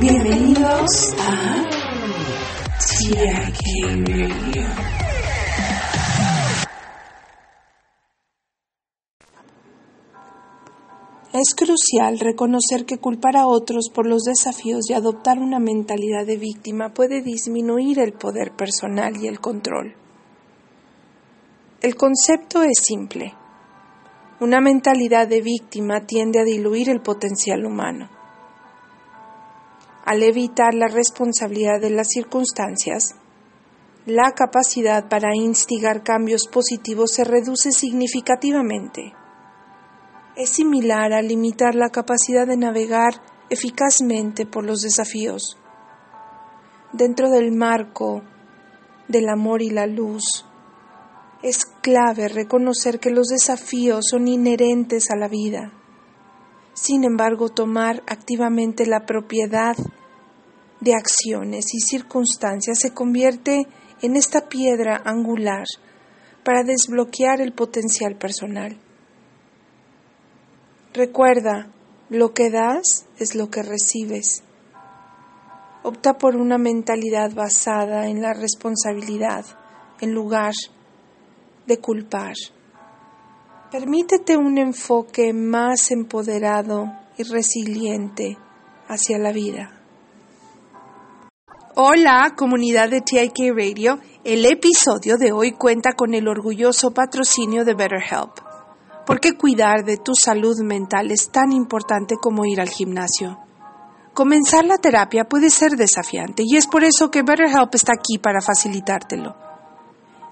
Bienvenidos a Radio. Es crucial reconocer que culpar a otros por los desafíos y adoptar una mentalidad de víctima puede disminuir el poder personal y el control. El concepto es simple. Una mentalidad de víctima tiende a diluir el potencial humano. Al evitar la responsabilidad de las circunstancias, la capacidad para instigar cambios positivos se reduce significativamente es similar a limitar la capacidad de navegar eficazmente por los desafíos. Dentro del marco del amor y la luz, es clave reconocer que los desafíos son inherentes a la vida. Sin embargo, tomar activamente la propiedad de acciones y circunstancias se convierte en esta piedra angular para desbloquear el potencial personal. Recuerda, lo que das es lo que recibes. Opta por una mentalidad basada en la responsabilidad en lugar de culpar. Permítete un enfoque más empoderado y resiliente hacia la vida. Hola, comunidad de TIK Radio. El episodio de hoy cuenta con el orgulloso patrocinio de BetterHelp. ¿Por qué cuidar de tu salud mental es tan importante como ir al gimnasio? Comenzar la terapia puede ser desafiante y es por eso que BetterHelp está aquí para facilitártelo.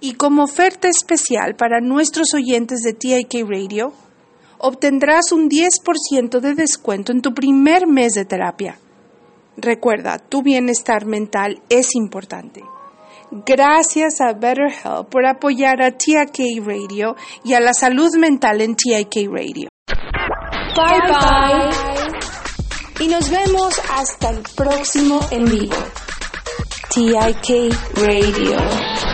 y como oferta especial para nuestros oyentes de TIK Radio, obtendrás un 10% de descuento en tu primer mes de terapia. Recuerda, tu bienestar mental es importante. Gracias a BetterHelp por apoyar a TIK Radio y a la salud mental en TIK Radio. Bye bye. Y nos vemos hasta el próximo en. TIK Radio.